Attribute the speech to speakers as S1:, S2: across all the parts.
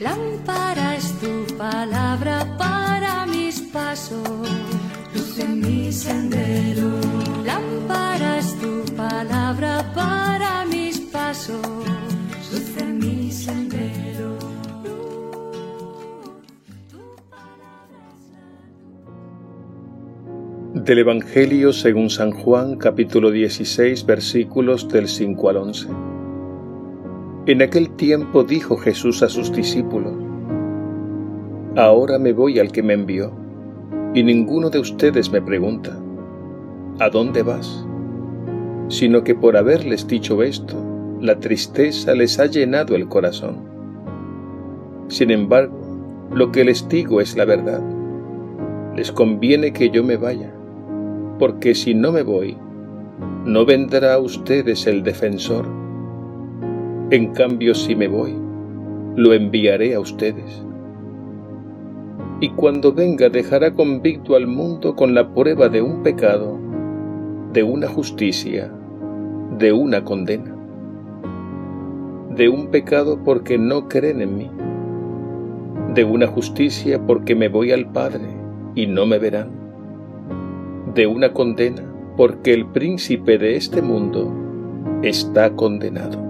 S1: Lámpara es tu palabra para mis pasos, luz en mi sendero. Lámpara es tu palabra para mis pasos, luz en mi sendero.
S2: Del Evangelio según San Juan capítulo 16 versículos del 5 al 11. En aquel tiempo dijo Jesús a sus discípulos, Ahora me voy al que me envió, y ninguno de ustedes me pregunta, ¿a dónde vas? Sino que por haberles dicho esto, la tristeza les ha llenado el corazón. Sin embargo, lo que les digo es la verdad. Les conviene que yo me vaya, porque si no me voy, no vendrá a ustedes el defensor. En cambio, si me voy, lo enviaré a ustedes. Y cuando venga dejará convicto al mundo con la prueba de un pecado, de una justicia, de una condena. De un pecado porque no creen en mí, de una justicia porque me voy al Padre y no me verán, de una condena porque el príncipe de este mundo está condenado.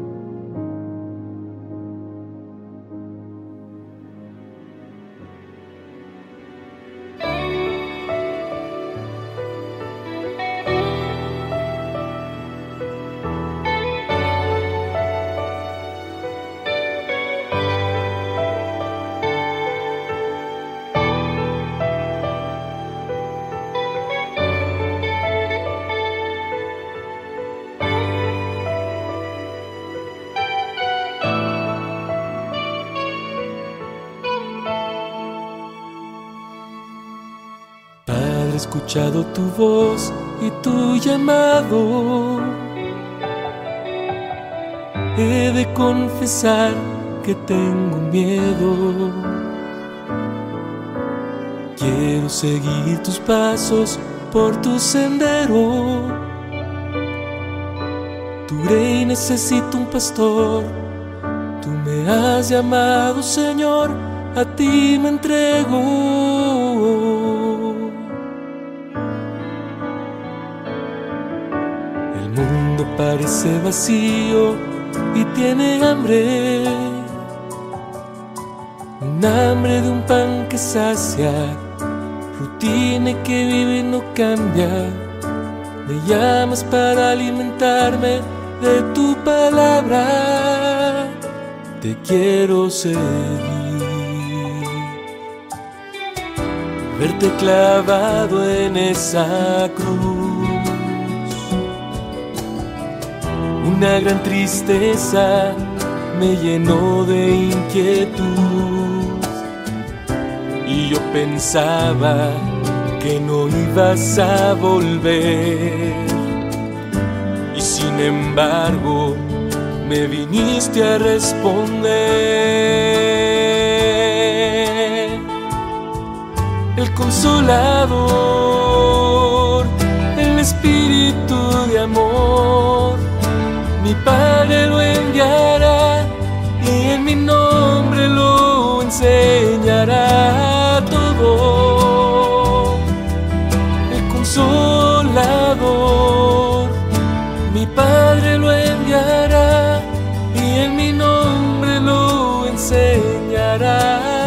S3: He escuchado tu voz y tu llamado. He de confesar que tengo miedo. Quiero seguir tus pasos por tu sendero. Tu rey necesita un pastor. Tú me has llamado, Señor, a ti me entrego. El mundo parece vacío y tiene hambre. Un hambre de un pan que sacia, rutina que vive y no cambia. Me llamas para alimentarme de tu palabra. Te quiero seguir. Verte clavado en esa cruz. Una gran tristeza me llenó de inquietud. Y yo pensaba que no ibas a volver. Y sin embargo, me viniste a responder. El consolador, el espíritu Padre lo enviará y en mi nombre lo enseñará todo. El consolador, mi Padre lo enviará y en mi nombre lo enseñará.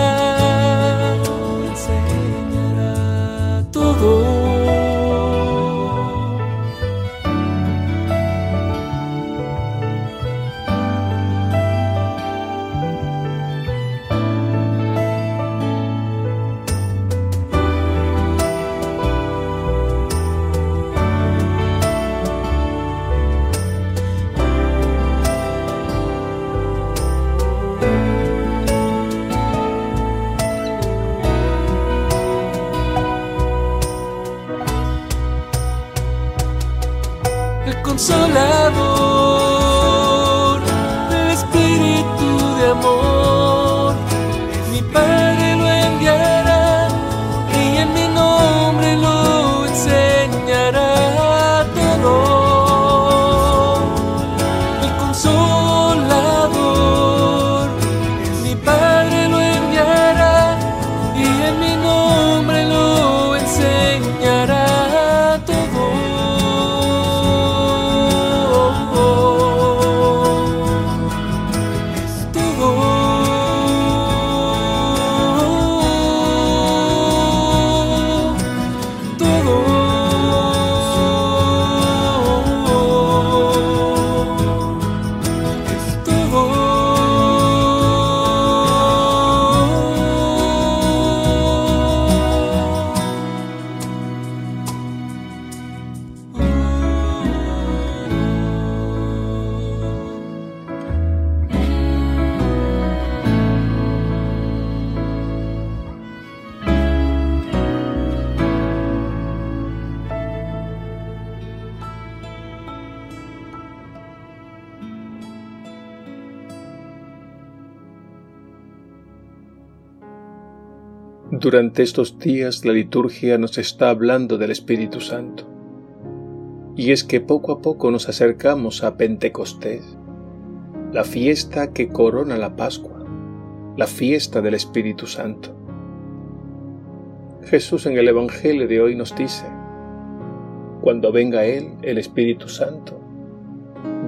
S2: Durante estos días la liturgia nos está hablando del Espíritu Santo. Y es que poco a poco nos acercamos a Pentecostés, la fiesta que corona la Pascua, la fiesta del Espíritu Santo. Jesús en el Evangelio de hoy nos dice, cuando venga Él, el Espíritu Santo,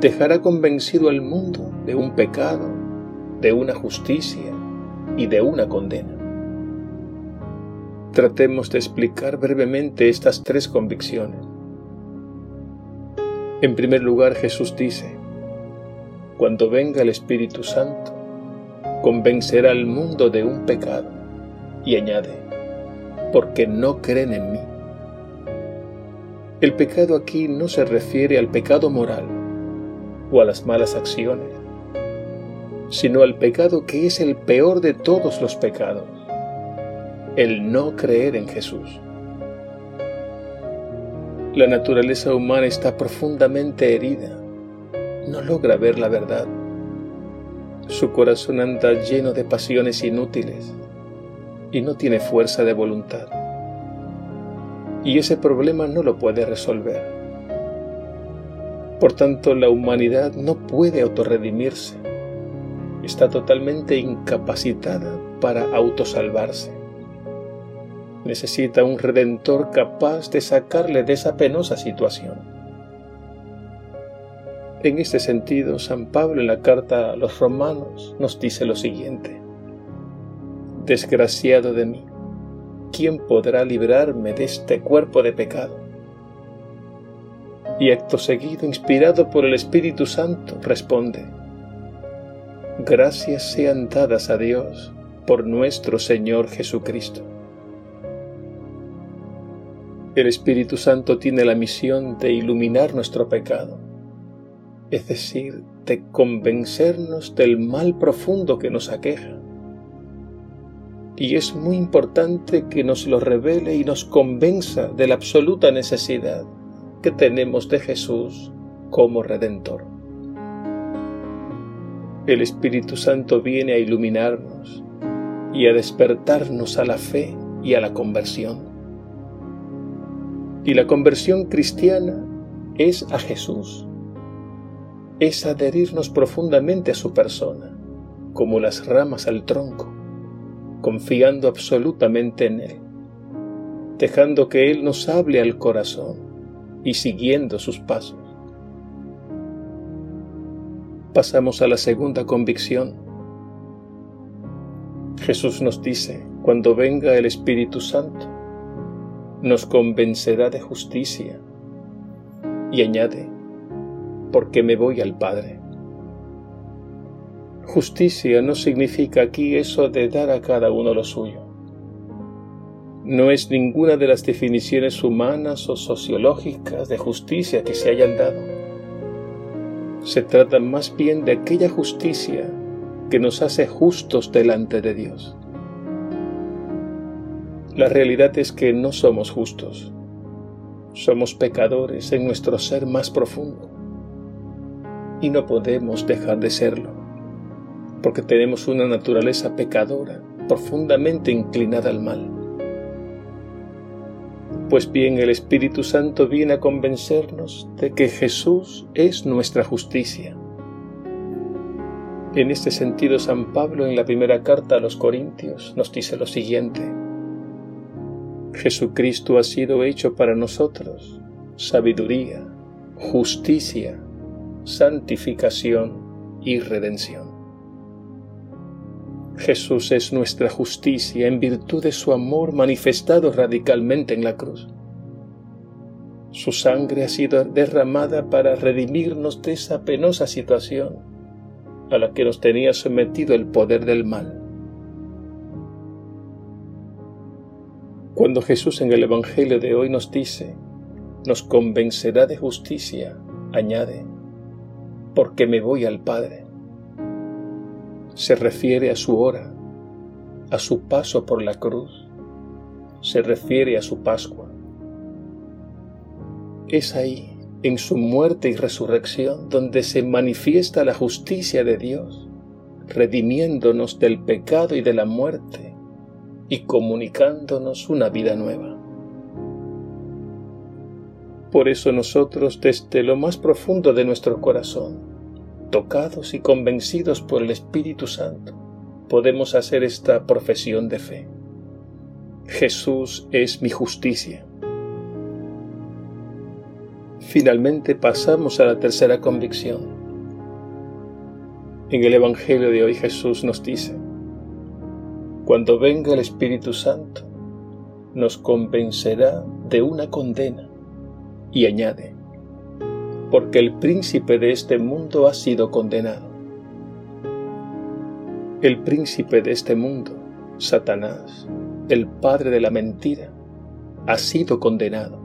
S2: dejará convencido al mundo de un pecado, de una justicia y de una condena. Tratemos de explicar brevemente estas tres convicciones. En primer lugar, Jesús dice, cuando venga el Espíritu Santo, convencerá al mundo de un pecado y añade, porque no creen en mí. El pecado aquí no se refiere al pecado moral o a las malas acciones, sino al pecado que es el peor de todos los pecados, el no creer en Jesús. La naturaleza humana está profundamente herida, no logra ver la verdad. Su corazón anda lleno de pasiones inútiles y no tiene fuerza de voluntad. Y ese problema no lo puede resolver. Por tanto, la humanidad no puede autorredimirse. Está totalmente incapacitada para autosalvarse necesita un redentor capaz de sacarle de esa penosa situación. En este sentido, San Pablo en la carta a los romanos nos dice lo siguiente. Desgraciado de mí, ¿quién podrá librarme de este cuerpo de pecado? Y acto seguido, inspirado por el Espíritu Santo, responde, Gracias sean dadas a Dios por nuestro Señor Jesucristo el Espíritu Santo tiene la misión de iluminar nuestro pecado, es decir, de convencernos del mal profundo que nos aqueja. Y es muy importante que nos lo revele y nos convenza de la absoluta necesidad que tenemos de Jesús como Redentor. El Espíritu Santo viene a iluminarnos y a despertarnos a la fe y a la conversión. Y la conversión cristiana es a Jesús, es adherirnos profundamente a su persona, como las ramas al tronco, confiando absolutamente en Él, dejando que Él nos hable al corazón y siguiendo sus pasos. Pasamos a la segunda convicción. Jesús nos dice, cuando venga el Espíritu Santo, nos convencerá de justicia. Y añade, porque me voy al Padre. Justicia no significa aquí eso de dar a cada uno lo suyo. No es ninguna de las definiciones humanas o sociológicas de justicia que se hayan dado. Se trata más bien de aquella justicia que nos hace justos delante de Dios. La realidad es que no somos justos. Somos pecadores en nuestro ser más profundo. Y no podemos dejar de serlo, porque tenemos una naturaleza pecadora, profundamente inclinada al mal. Pues bien, el Espíritu Santo viene a convencernos de que Jesús es nuestra justicia. En este sentido, San Pablo en la primera carta a los Corintios nos dice lo siguiente. Jesucristo ha sido hecho para nosotros sabiduría, justicia, santificación y redención. Jesús es nuestra justicia en virtud de su amor manifestado radicalmente en la cruz. Su sangre ha sido derramada para redimirnos de esa penosa situación a la que nos tenía sometido el poder del mal. Cuando Jesús en el Evangelio de hoy nos dice, nos convencerá de justicia, añade, porque me voy al Padre. Se refiere a su hora, a su paso por la cruz, se refiere a su Pascua. Es ahí, en su muerte y resurrección, donde se manifiesta la justicia de Dios, redimiéndonos del pecado y de la muerte y comunicándonos una vida nueva. Por eso nosotros desde lo más profundo de nuestro corazón, tocados y convencidos por el Espíritu Santo, podemos hacer esta profesión de fe. Jesús es mi justicia. Finalmente pasamos a la tercera convicción. En el Evangelio de hoy Jesús nos dice, cuando venga el Espíritu Santo, nos convencerá de una condena y añade, porque el príncipe de este mundo ha sido condenado. El príncipe de este mundo, Satanás, el padre de la mentira, ha sido condenado.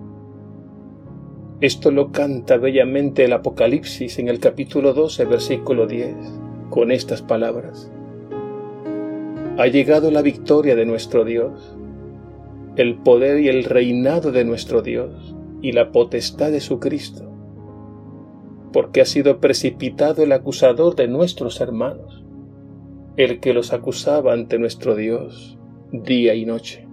S2: Esto lo canta bellamente el Apocalipsis en el capítulo 12, versículo 10, con estas palabras. Ha llegado la victoria de nuestro Dios, el poder y el reinado de nuestro Dios y la potestad de su Cristo, porque ha sido precipitado el acusador de nuestros hermanos, el que los acusaba ante nuestro Dios día y noche.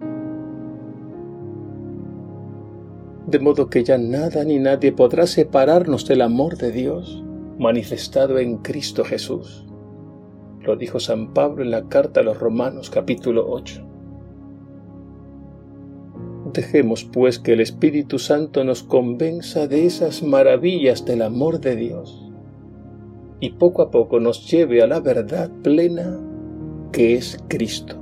S2: De modo que ya nada ni nadie podrá separarnos del amor de Dios manifestado en Cristo Jesús. Dijo San Pablo en la carta a los Romanos capítulo 8. Dejemos pues que el Espíritu Santo nos convenza de esas maravillas del amor de Dios y poco a poco nos lleve a la verdad plena que es Cristo.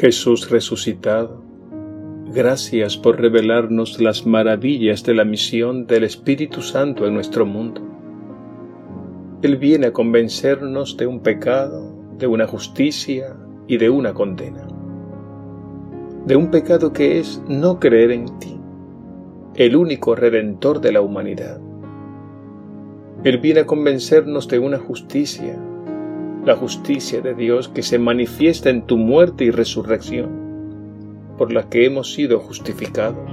S2: Jesús resucitado, gracias por revelarnos las maravillas de la misión del Espíritu Santo en nuestro mundo. Él viene a convencernos de un pecado, de una justicia y de una condena. De un pecado que es no creer en ti, el único redentor de la humanidad. Él viene a convencernos de una justicia, la justicia de Dios que se manifiesta en tu muerte y resurrección, por la que hemos sido justificados.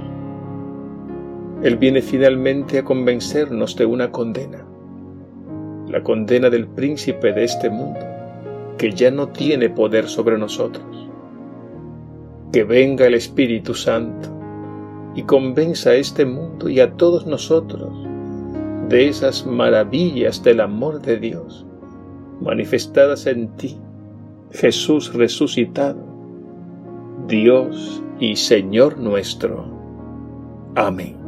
S2: Él viene finalmente a convencernos de una condena, la condena del príncipe de este mundo, que ya no tiene poder sobre nosotros. Que venga el Espíritu Santo y convenza a este mundo y a todos nosotros de esas maravillas del amor de Dios manifestadas en ti, Jesús resucitado, Dios y Señor nuestro. Amén.